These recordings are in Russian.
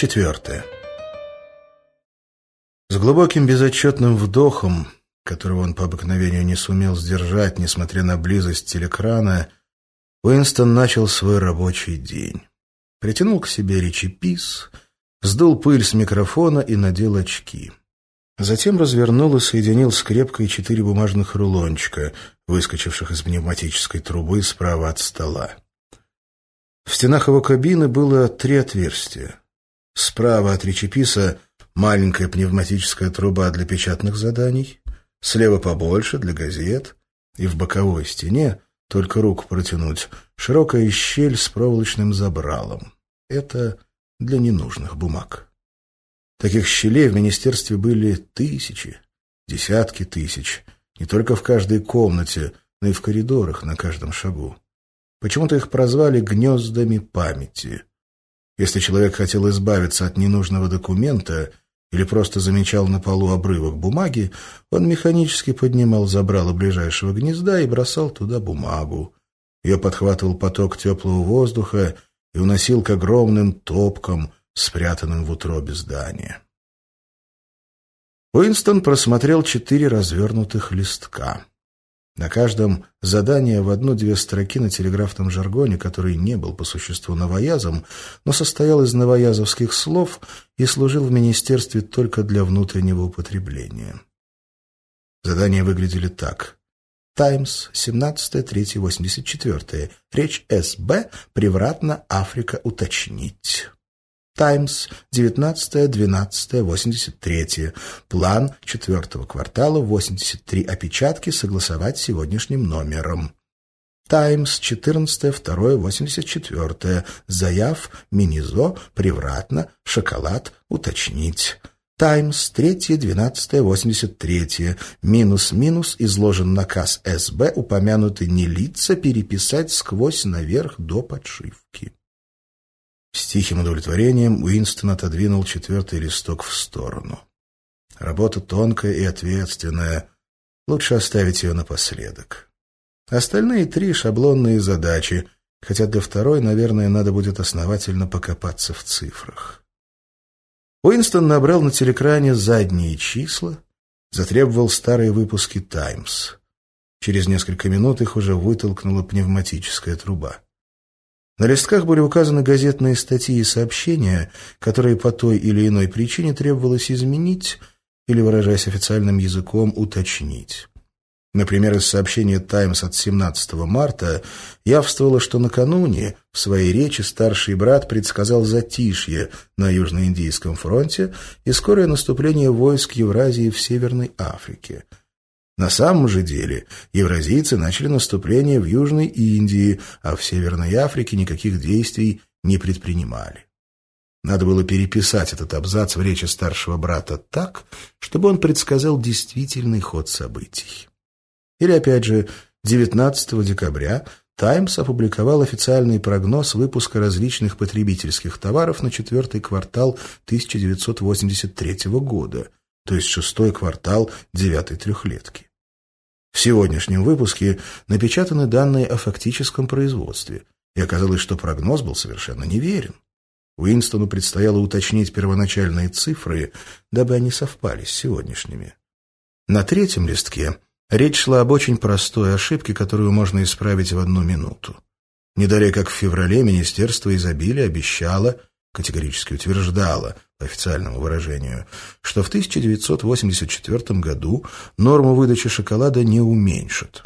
Четвертое. С глубоким безотчетным вдохом, которого он по обыкновению не сумел сдержать, несмотря на близость телекрана, Уинстон начал свой рабочий день. Притянул к себе речепис, сдул пыль с микрофона и надел очки. Затем развернул и соединил скрепкой четыре бумажных рулончика, выскочивших из пневматической трубы справа от стола. В стенах его кабины было три отверстия. Справа от речеписа маленькая пневматическая труба для печатных заданий, слева побольше для газет, и в боковой стене, только руку протянуть, широкая щель с проволочным забралом. Это для ненужных бумаг. Таких щелей в министерстве были тысячи, десятки тысяч, не только в каждой комнате, но и в коридорах на каждом шагу. Почему-то их прозвали «гнездами памяти». Если человек хотел избавиться от ненужного документа или просто замечал на полу обрывок бумаги, он механически поднимал забрало ближайшего гнезда и бросал туда бумагу. Ее подхватывал поток теплого воздуха и уносил к огромным топкам, спрятанным в утробе здания. Уинстон просмотрел четыре развернутых листка. На каждом задание в одну-две строки на телеграфном жаргоне, который не был по существу новоязом, но состоял из новоязовских слов и служил в министерстве только для внутреннего употребления. Задания выглядели так. «Таймс, 17.3.84. Речь СБ. Превратно Африка уточнить». Таймс, 19-12-83. План четвертого квартала, 83 опечатки согласовать сегодняшним номером. Таймс, 14-2-84. Заяв, Минизо, превратно, шоколад, уточнить. Таймс, 3-12-83. Минус-минус, изложен наказ СБ, упомянуты не лица, переписать сквозь наверх до подшивки. С тихим удовлетворением Уинстон отодвинул четвертый листок в сторону. Работа тонкая и ответственная. Лучше оставить ее напоследок. Остальные три — шаблонные задачи, хотя для второй, наверное, надо будет основательно покопаться в цифрах. Уинстон набрал на телекране задние числа, затребовал старые выпуски «Таймс». Через несколько минут их уже вытолкнула пневматическая труба. На листках были указаны газетные статьи и сообщения, которые по той или иной причине требовалось изменить или, выражаясь официальным языком, уточнить. Например, из сообщения «Таймс» от 17 марта явствовало, что накануне в своей речи старший брат предсказал затишье на Южноиндийском фронте и скорое наступление войск Евразии в Северной Африке – на самом же деле евразийцы начали наступление в Южной Индии, а в Северной Африке никаких действий не предпринимали. Надо было переписать этот абзац в речи старшего брата так, чтобы он предсказал действительный ход событий. Или, опять же, 19 декабря «Таймс» опубликовал официальный прогноз выпуска различных потребительских товаров на четвертый квартал 1983 года, то есть шестой квартал девятой трехлетки. В сегодняшнем выпуске напечатаны данные о фактическом производстве, и оказалось, что прогноз был совершенно неверен. Уинстону предстояло уточнить первоначальные цифры, дабы они совпали с сегодняшними. На третьем листке речь шла об очень простой ошибке, которую можно исправить в одну минуту. Не далее, как в феврале Министерство изобилия обещало, категорически утверждало, по официальному выражению, что в 1984 году норму выдачи шоколада не уменьшат.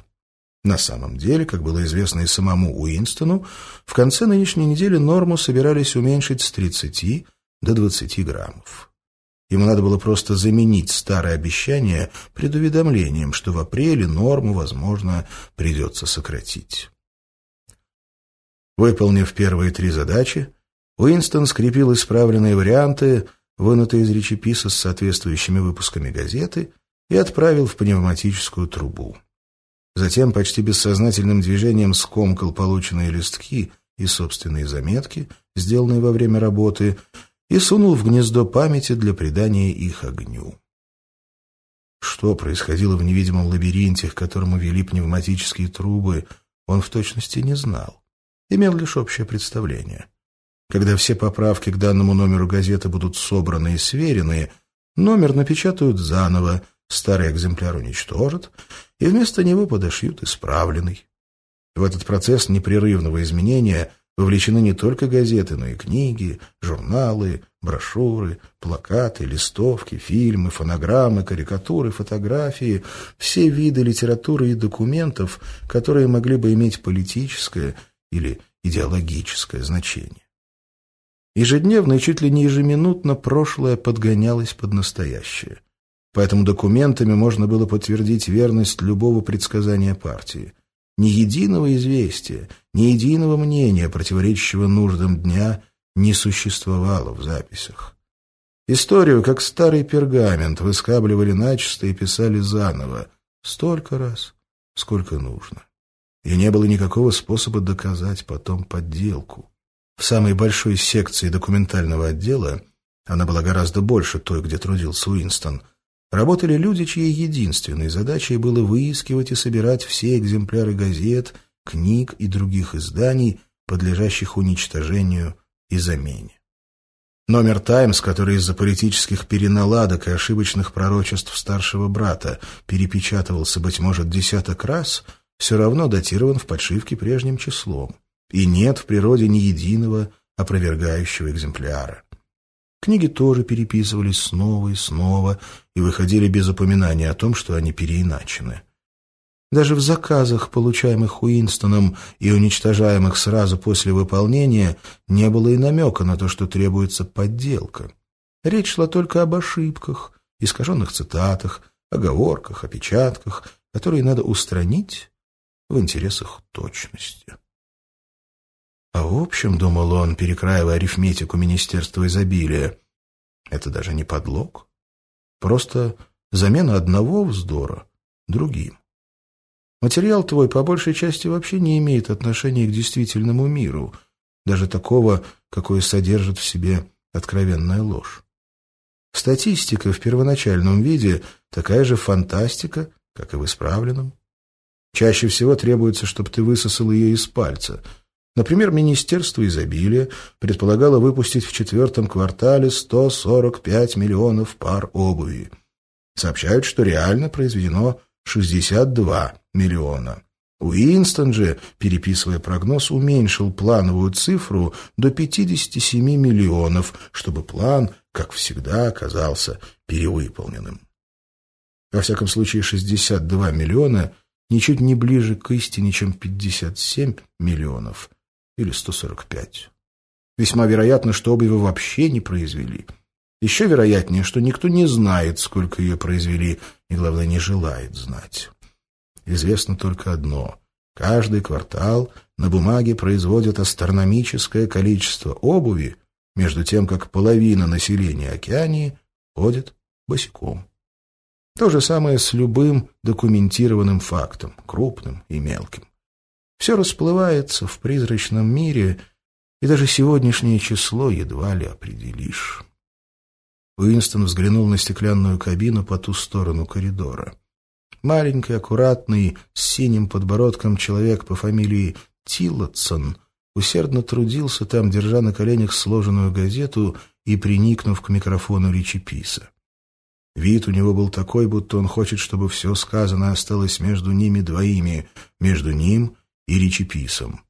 На самом деле, как было известно и самому Уинстону, в конце нынешней недели норму собирались уменьшить с 30 до 20 граммов. Ему надо было просто заменить старое обещание предуведомлением, что в апреле норму, возможно, придется сократить. Выполнив первые три задачи, Уинстон скрепил исправленные варианты, вынутые из речеписа с соответствующими выпусками газеты, и отправил в пневматическую трубу. Затем почти бессознательным движением скомкал полученные листки и собственные заметки, сделанные во время работы, и сунул в гнездо памяти для придания их огню. Что происходило в невидимом лабиринте, к которому вели пневматические трубы, он в точности не знал. Имел лишь общее представление. Когда все поправки к данному номеру газеты будут собраны и сверены, номер напечатают заново, старый экземпляр уничтожат, и вместо него подошьют исправленный. В этот процесс непрерывного изменения вовлечены не только газеты, но и книги, журналы, брошюры, плакаты, листовки, фильмы, фонограммы, карикатуры, фотографии, все виды литературы и документов, которые могли бы иметь политическое или идеологическое значение. Ежедневно и чуть ли не ежеминутно прошлое подгонялось под настоящее. Поэтому документами можно было подтвердить верность любого предсказания партии – ни единого известия, ни единого мнения, противоречащего нуждам дня, не существовало в записях. Историю, как старый пергамент, выскабливали начисто и писали заново, столько раз, сколько нужно. И не было никакого способа доказать потом подделку. В самой большой секции документального отдела, она была гораздо больше той, где трудился Уинстон, Работали люди, чьей единственной задачей было выискивать и собирать все экземпляры газет, книг и других изданий, подлежащих уничтожению и замене. Номер «Таймс», который из-за политических переналадок и ошибочных пророчеств старшего брата перепечатывался, быть может, десяток раз, все равно датирован в подшивке прежним числом. И нет в природе ни единого опровергающего экземпляра. Книги тоже переписывались снова и снова и выходили без упоминания о том, что они переиначены. Даже в заказах, получаемых Уинстоном и уничтожаемых сразу после выполнения, не было и намека на то, что требуется подделка. Речь шла только об ошибках, искаженных цитатах, оговорках, опечатках, которые надо устранить в интересах точности. А в общем, думал он, перекраивая арифметику Министерства изобилия, это даже не подлог. Просто замена одного вздора другим. Материал твой по большей части вообще не имеет отношения к действительному миру, даже такого, какое содержит в себе откровенная ложь. Статистика в первоначальном виде такая же фантастика, как и в исправленном. Чаще всего требуется, чтобы ты высосал ее из пальца — Например, Министерство изобилия предполагало выпустить в четвертом квартале 145 миллионов пар обуви. Сообщают, что реально произведено 62 миллиона. Уинстон же, переписывая прогноз, уменьшил плановую цифру до 57 миллионов, чтобы план, как всегда, оказался перевыполненным. Во всяком случае, 62 миллиона ничуть не ближе к истине, чем 57 миллионов или 145. Весьма вероятно, что его вообще не произвели. Еще вероятнее, что никто не знает, сколько ее произвели, и, главное, не желает знать. Известно только одно. Каждый квартал на бумаге производят астрономическое количество обуви, между тем, как половина населения Океании ходит босиком. То же самое с любым документированным фактом, крупным и мелким. Все расплывается в призрачном мире, и даже сегодняшнее число едва ли определишь. Уинстон взглянул на стеклянную кабину по ту сторону коридора. Маленький, аккуратный, с синим подбородком человек по фамилии Тиллотсон усердно трудился там, держа на коленях сложенную газету и приникнув к микрофону речеписа. Вид у него был такой, будто он хочет, чтобы все сказанное осталось между ними двоими, между ним и речеписом.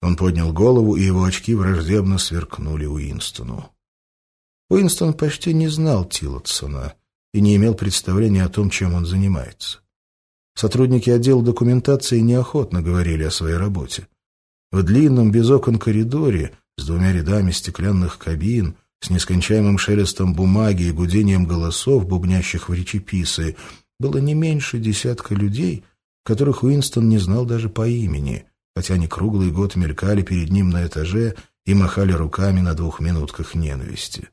Он поднял голову, и его очки враждебно сверкнули Уинстону. Уинстон почти не знал Тиллотсона и не имел представления о том, чем он занимается. Сотрудники отдела документации неохотно говорили о своей работе. В длинном без окон коридоре с двумя рядами стеклянных кабин, с нескончаемым шелестом бумаги и гудением голосов, бубнящих в речеписы, было не меньше десятка людей — которых Уинстон не знал даже по имени, хотя они круглый год мелькали перед ним на этаже и махали руками на двух минутках ненависти.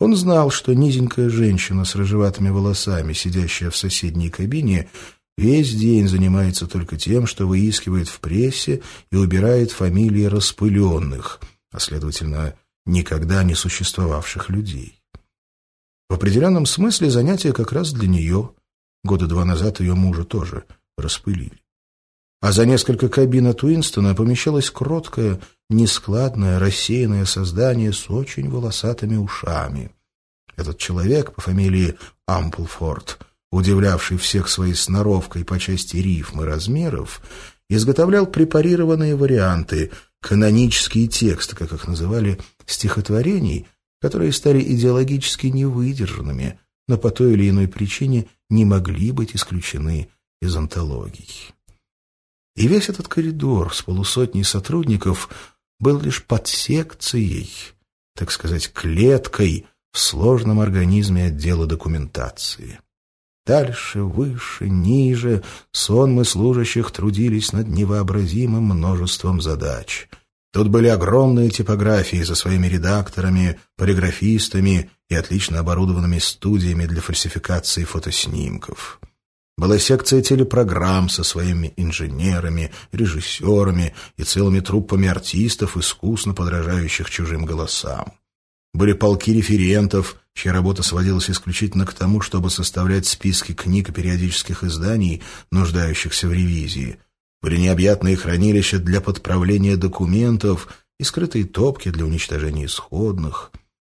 Он знал, что низенькая женщина с рыжеватыми волосами, сидящая в соседней кабине, весь день занимается только тем, что выискивает в прессе и убирает фамилии распыленных, а, следовательно, никогда не существовавших людей. В определенном смысле занятие как раз для нее. Года два назад ее мужа тоже распылили. А за несколько кабин от Уинстона помещалась кроткая, нескладное, рассеянное создание с очень волосатыми ушами. Этот человек по фамилии Амплфорд, удивлявший всех своей сноровкой по части рифм и размеров, изготовлял препарированные варианты, канонические тексты, как их называли, стихотворений, которые стали идеологически невыдержанными, но по той или иной причине не могли быть исключены из антологий. И весь этот коридор с полусотней сотрудников был лишь подсекцией, так сказать, клеткой в сложном организме отдела документации. Дальше, выше, ниже сонмы служащих трудились над невообразимым множеством задач. Тут были огромные типографии со своими редакторами, полиграфистами и отлично оборудованными студиями для фальсификации фотоснимков. Была секция телепрограмм со своими инженерами, режиссерами и целыми труппами артистов, искусно подражающих чужим голосам. Были полки референтов, чья работа сводилась исключительно к тому, чтобы составлять списки книг и периодических изданий, нуждающихся в ревизии. Были необъятные хранилища для подправления документов и скрытые топки для уничтожения исходных.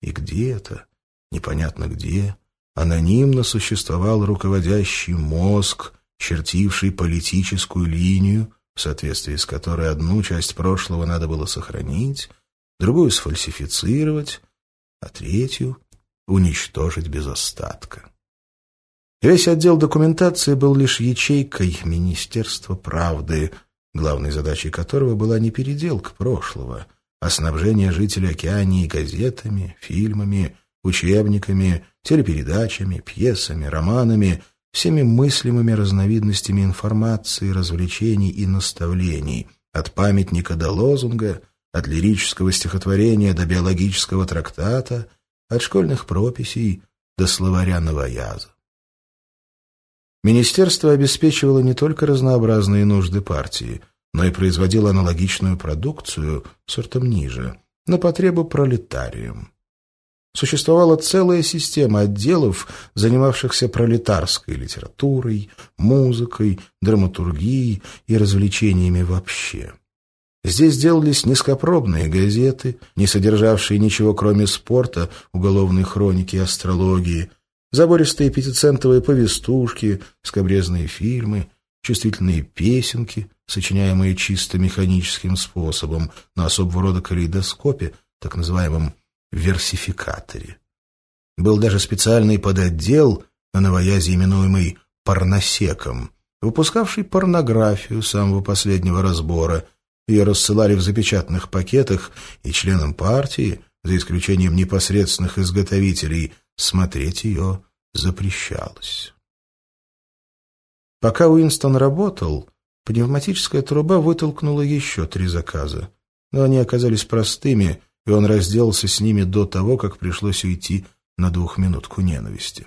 И где-то, непонятно где, анонимно существовал руководящий мозг, чертивший политическую линию, в соответствии с которой одну часть прошлого надо было сохранить, другую сфальсифицировать, а третью — уничтожить без остатка. Весь отдел документации был лишь ячейкой Министерства правды, главной задачей которого была не переделка прошлого, а снабжение жителей Океании газетами, фильмами, учебниками, телепередачами, пьесами, романами, всеми мыслимыми разновидностями информации, развлечений и наставлений, от памятника до лозунга, от лирического стихотворения до биологического трактата, от школьных прописей до словаря новояза. Министерство обеспечивало не только разнообразные нужды партии, но и производило аналогичную продукцию сортом ниже, на потребу пролетариям. Существовала целая система отделов, занимавшихся пролетарской литературой, музыкой, драматургией и развлечениями вообще. Здесь делались низкопробные газеты, не содержавшие ничего кроме спорта, уголовной хроники и астрологии, забористые пятицентовые повестушки, скобрезные фильмы, чувствительные песенки, сочиняемые чисто механическим способом на особого рода калейдоскопе, так называемом версификаторе. Был даже специальный подотдел на новоязе, именуемый «порносеком», выпускавший порнографию самого последнего разбора – ее рассылали в запечатанных пакетах, и членам партии, за исключением непосредственных изготовителей, смотреть ее запрещалось. Пока Уинстон работал, пневматическая труба вытолкнула еще три заказа. Но они оказались простыми, и он разделался с ними до того, как пришлось уйти на двухминутку ненависти.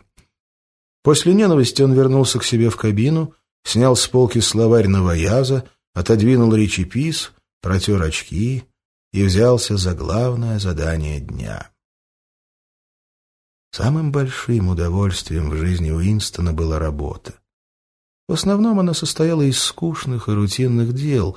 После ненависти он вернулся к себе в кабину, снял с полки словарь новояза, отодвинул речепис, протер очки и взялся за главное задание дня. Самым большим удовольствием в жизни Уинстона была работа. В основном она состояла из скучных и рутинных дел,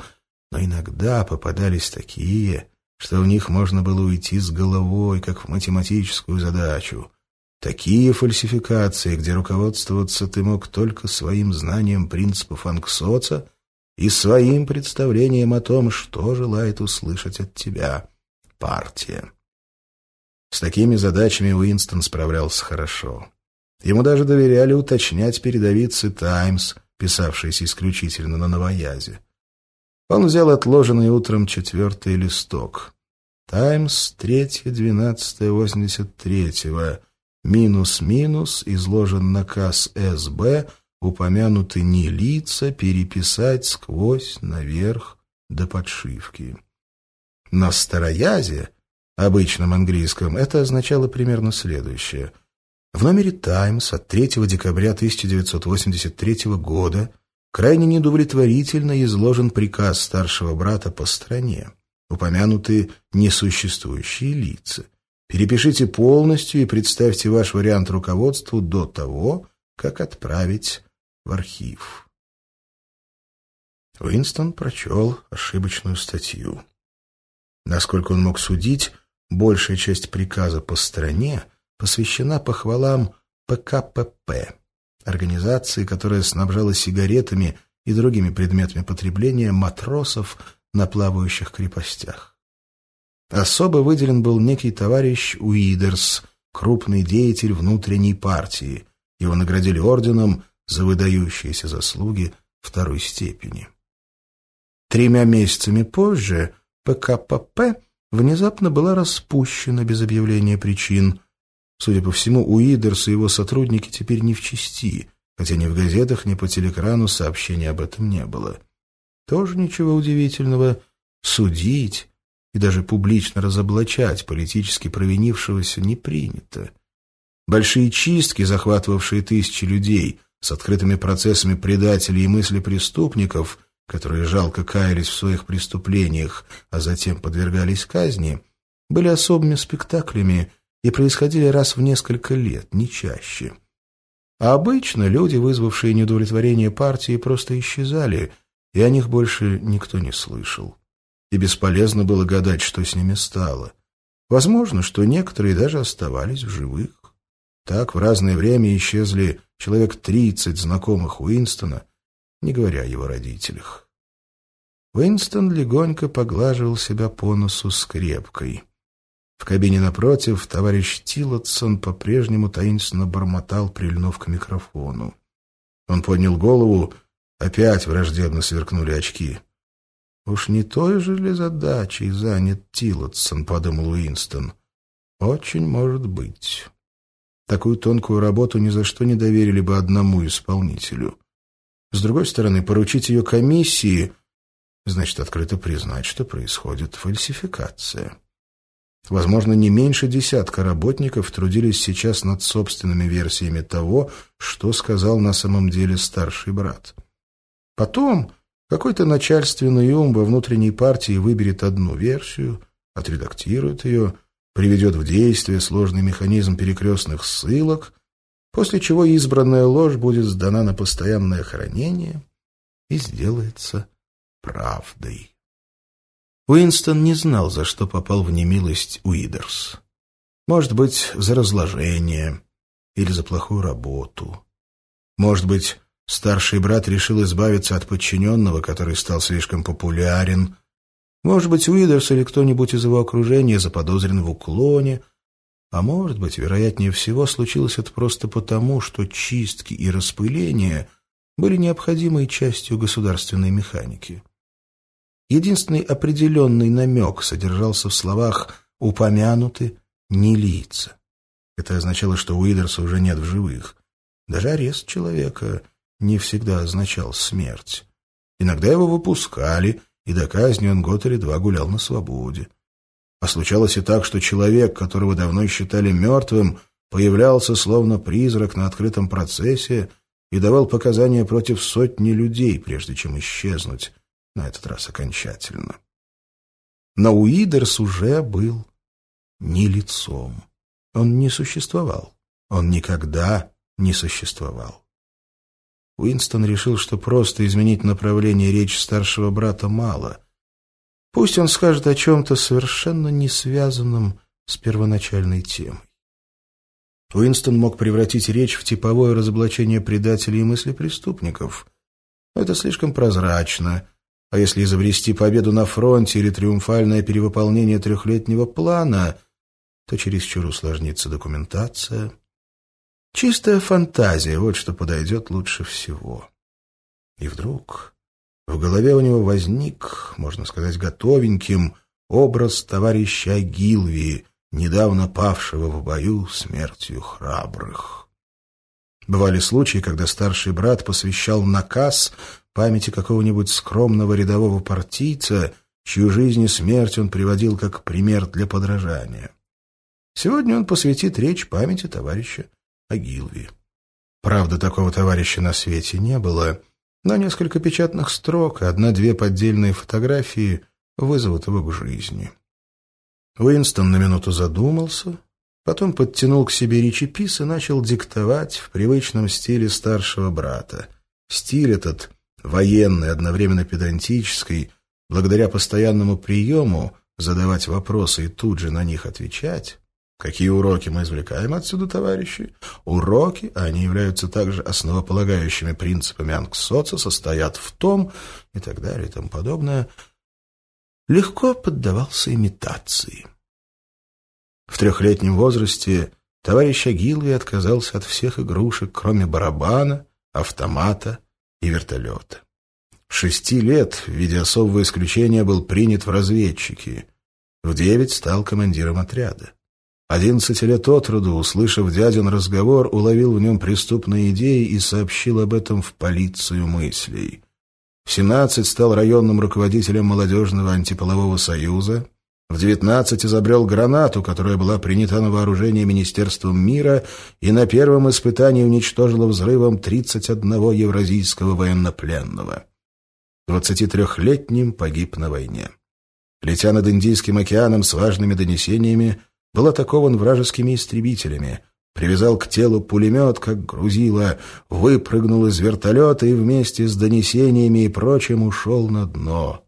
но иногда попадались такие, что в них можно было уйти с головой, как в математическую задачу. Такие фальсификации, где руководствоваться ты мог только своим знанием принципов Анксоца и своим представлением о том, что желает услышать от тебя партия. С такими задачами Уинстон справлялся хорошо. Ему даже доверяли уточнять передовицы «Таймс», писавшиеся исключительно на новоязе. Он взял отложенный утром четвертый листок. «Таймс, третье, двенадцатое, восемьдесят третьего. Минус-минус, изложен наказ СБ упомянуты не лица, переписать сквозь, наверх, до подшивки. На староязе, обычном английском, это означало примерно следующее. В номере «Таймс» от 3 декабря 1983 года крайне неудовлетворительно изложен приказ старшего брата по стране, упомянуты несуществующие лица. Перепишите полностью и представьте ваш вариант руководству до того, как отправить в архив. Уинстон прочел ошибочную статью. Насколько он мог судить, большая часть приказа по стране посвящена похвалам ПКПП, организации, которая снабжала сигаретами и другими предметами потребления матросов на плавающих крепостях. Особо выделен был некий товарищ Уидерс, крупный деятель внутренней партии. Его наградили орденом за выдающиеся заслуги второй степени. Тремя месяцами позже ПКПП внезапно была распущена без объявления причин. Судя по всему, Уидерс и его сотрудники теперь не в чести, хотя ни в газетах, ни по телекрану сообщений об этом не было. Тоже ничего удивительного. Судить и даже публично разоблачать политически провинившегося не принято. Большие чистки, захватывавшие тысячи людей, с открытыми процессами предателей и мысли преступников, которые жалко каялись в своих преступлениях, а затем подвергались казни, были особыми спектаклями и происходили раз в несколько лет, не чаще. А обычно люди, вызвавшие неудовлетворение партии, просто исчезали, и о них больше никто не слышал. И бесполезно было гадать, что с ними стало. Возможно, что некоторые даже оставались в живых. Так в разное время исчезли человек тридцать знакомых Уинстона, не говоря о его родителях. Уинстон легонько поглаживал себя по носу скрепкой. В кабине напротив товарищ Тилотсон по-прежнему таинственно бормотал, прильнув к микрофону. Он поднял голову, опять враждебно сверкнули очки. «Уж не той же ли задачей занят Тилотсон?» — подумал Уинстон. «Очень может быть. Такую тонкую работу ни за что не доверили бы одному исполнителю. С другой стороны, поручить ее комиссии значит открыто признать, что происходит фальсификация». Возможно, не меньше десятка работников трудились сейчас над собственными версиями того, что сказал на самом деле старший брат. Потом какой-то начальственный ум во внутренней партии выберет одну версию, отредактирует ее, приведет в действие сложный механизм перекрестных ссылок, после чего избранная ложь будет сдана на постоянное хранение и сделается правдой. Уинстон не знал, за что попал в немилость Уидерс. Может быть, за разложение или за плохую работу. Может быть, старший брат решил избавиться от подчиненного, который стал слишком популярен. Может быть, Уидерс или кто-нибудь из его окружения заподозрен в уклоне. А может быть, вероятнее всего, случилось это просто потому, что чистки и распыления были необходимой частью государственной механики. Единственный определенный намек содержался в словах «упомянуты не лица». Это означало, что Уидерса уже нет в живых. Даже арест человека не всегда означал смерть. Иногда его выпускали, и до казни он год или два гулял на свободе. А случалось и так, что человек, которого давно считали мертвым, появлялся словно призрак на открытом процессе и давал показания против сотни людей, прежде чем исчезнуть, на этот раз окончательно. Но Уидерс уже был не лицом. Он не существовал. Он никогда не существовал. Уинстон решил, что просто изменить направление речи старшего брата мало. Пусть он скажет о чем-то совершенно не связанном с первоначальной темой. Уинстон мог превратить речь в типовое разоблачение предателей и мыслепреступников. Это слишком прозрачно, а если изобрести победу на фронте или триумфальное перевыполнение трехлетнего плана, то чересчур усложнится документация. Чистая фантазия — вот что подойдет лучше всего. И вдруг в голове у него возник, можно сказать, готовеньким, образ товарища Гилви, недавно павшего в бою смертью храбрых. Бывали случаи, когда старший брат посвящал наказ памяти какого-нибудь скромного рядового партийца, чью жизнь и смерть он приводил как пример для подражания. Сегодня он посвятит речь памяти товарища Агилви. Правда, такого товарища на свете не было, но несколько печатных строк и одна-две поддельные фотографии вызовут его к жизни. Уинстон на минуту задумался, потом подтянул к себе речепис и начал диктовать в привычном стиле старшего брата. Стиль этот военный, одновременно педантический, благодаря постоянному приему, задавать вопросы и тут же на них отвечать. Какие уроки мы извлекаем отсюда, товарищи? Уроки, а они являются также основополагающими принципами анксоца, состоят в том, и так далее и тому подобное, легко поддавался имитации. В трехлетнем возрасте товарищ Агилви отказался от всех игрушек, кроме барабана, автомата и вертолета. Шести лет в виде особого исключения был принят в разведчики. В девять стал командиром отряда. Одиннадцати лет от роду, услышав дядин разговор, уловил в нем преступные идеи и сообщил об этом в полицию мыслей. В семнадцать стал районным руководителем молодежного антиполового союза. В девятнадцать изобрел гранату, которая была принята на вооружение Министерством мира и на первом испытании уничтожила взрывом 31 евразийского военнопленного. Двадцати трехлетним погиб на войне. Летя над Индийским океаном с важными донесениями, был атакован вражескими истребителями, привязал к телу пулемет, как грузило, выпрыгнул из вертолета и вместе с донесениями и прочим ушел на дно.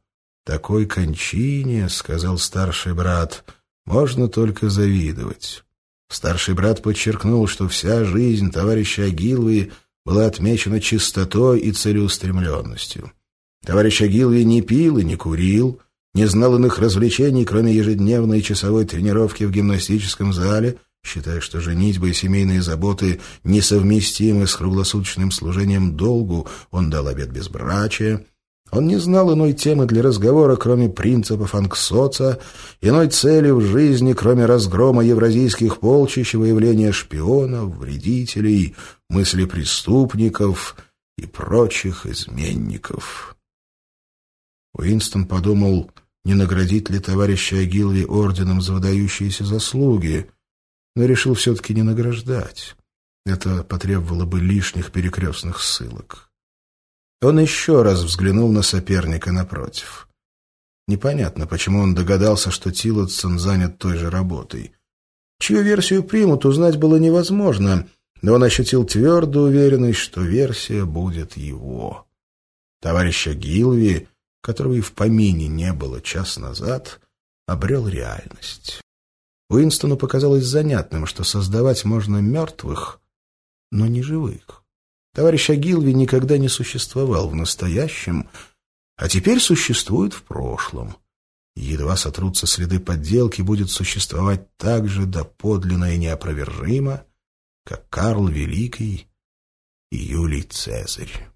«Такой кончине, — сказал старший брат, — можно только завидовать». Старший брат подчеркнул, что вся жизнь товарища Агиловой была отмечена чистотой и целеустремленностью. Товарищ Агиловый не пил и не курил, не знал иных развлечений, кроме ежедневной часовой тренировки в гимнастическом зале, считая, что женитьба и семейные заботы несовместимы с круглосуточным служением долгу, он дал обет безбрачия. Он не знал иной темы для разговора, кроме принципов анксоца, иной цели в жизни, кроме разгрома евразийских полчищ, выявления шпионов, вредителей, мысли преступников и прочих изменников. Уинстон подумал не наградить ли товарища Агилви орденом за выдающиеся заслуги, но решил все-таки не награждать. Это потребовало бы лишних перекрестных ссылок. Он еще раз взглянул на соперника напротив. Непонятно, почему он догадался, что Тиллотсон занят той же работой. Чью версию примут, узнать было невозможно, но он ощутил твердую уверенность, что версия будет его. Товарища Гилви которого и в помине не было час назад, обрел реальность. Уинстону показалось занятным, что создавать можно мертвых, но не живых. Товарищ Агилви никогда не существовал в настоящем, а теперь существует в прошлом. Едва сотрутся следы подделки, будет существовать так же доподлинно и неопровержимо, как Карл Великий и Юлий Цезарь.